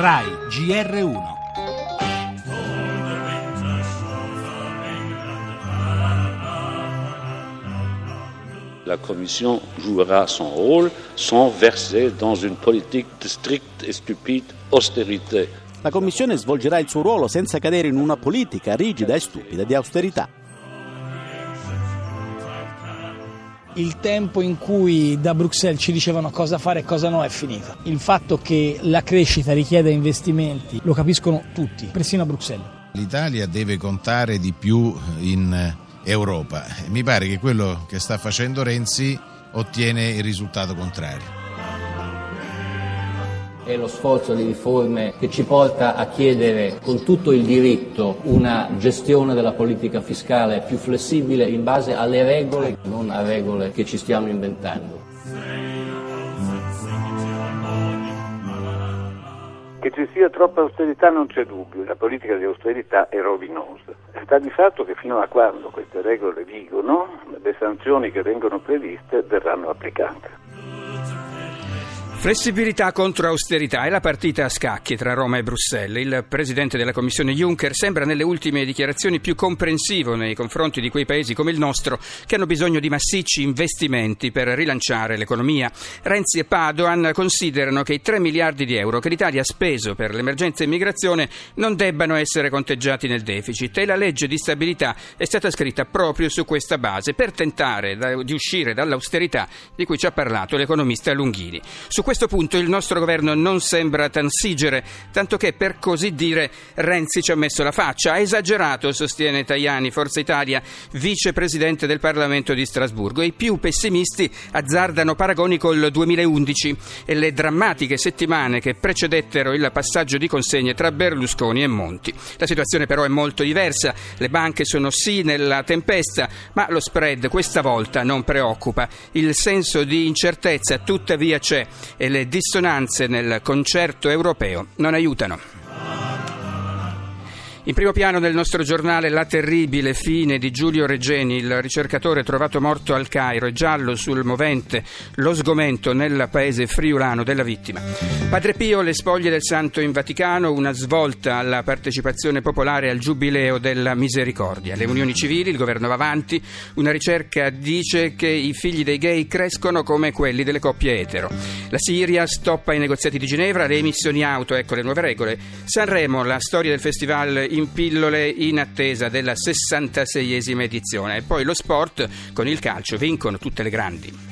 RAI GR1 La Commission jouera son rôle sans verser dans une politique de stricte et stupide austérité. La Commissione svolgerà il suo ruolo senza cadere in una politica rigida e stupida di austerità. Il tempo in cui da Bruxelles ci dicevano cosa fare e cosa no è finito. Il fatto che la crescita richieda investimenti lo capiscono tutti, persino a Bruxelles. L'Italia deve contare di più in Europa. Mi pare che quello che sta facendo Renzi ottiene il risultato contrario. È lo sforzo di riforme che ci porta a chiedere con tutto il diritto una gestione della politica fiscale più flessibile in base alle regole, non a regole che ci stiamo inventando. Che ci sia troppa austerità non c'è dubbio, la politica di austerità è rovinosa. Sta di fatto che fino a quando queste regole vigono, le sanzioni che vengono previste verranno applicate. Flessibilità contro austerità è la partita a scacchi tra Roma e Bruxelles. Il presidente della Commissione Juncker sembra nelle ultime dichiarazioni più comprensivo nei confronti di quei paesi come il nostro che hanno bisogno di massicci investimenti per rilanciare l'economia. Renzi e Padoan considerano che i 3 miliardi di euro che l'Italia ha speso per l'emergenza immigrazione non debbano essere conteggiati nel deficit e la legge di stabilità è stata scritta proprio su questa base per tentare di uscire dall'austerità di cui ci ha parlato l'economista Lunghini. Su questo punto il nostro governo non sembra transigere, tanto che per così dire Renzi ci ha messo la faccia. Ha esagerato, sostiene Tajani, Forza Italia, vicepresidente del Parlamento di Strasburgo. I più pessimisti azzardano paragoni col 2011 e le drammatiche settimane che precedettero il passaggio di consegne tra Berlusconi e Monti. La situazione però è molto diversa. Le banche sono sì nella tempesta, ma lo spread questa volta non preoccupa. Il senso di incertezza tuttavia c'è e le dissonanze nel concerto europeo non aiutano. In primo piano nel nostro giornale la terribile fine di Giulio Regeni, il ricercatore trovato morto al Cairo e giallo sul movente, lo sgomento nel paese friulano della vittima. Padre Pio, le spoglie del santo in Vaticano, una svolta alla partecipazione popolare al giubileo della misericordia. Le unioni civili, il governo va avanti, una ricerca dice che i figli dei gay crescono come quelli delle coppie etero. La Siria stoppa i negoziati di Ginevra, le emissioni auto, ecco le nuove regole. Sanremo, la storia del festival in pillole in attesa della 66esima edizione. E poi lo sport con il calcio vincono tutte le grandi.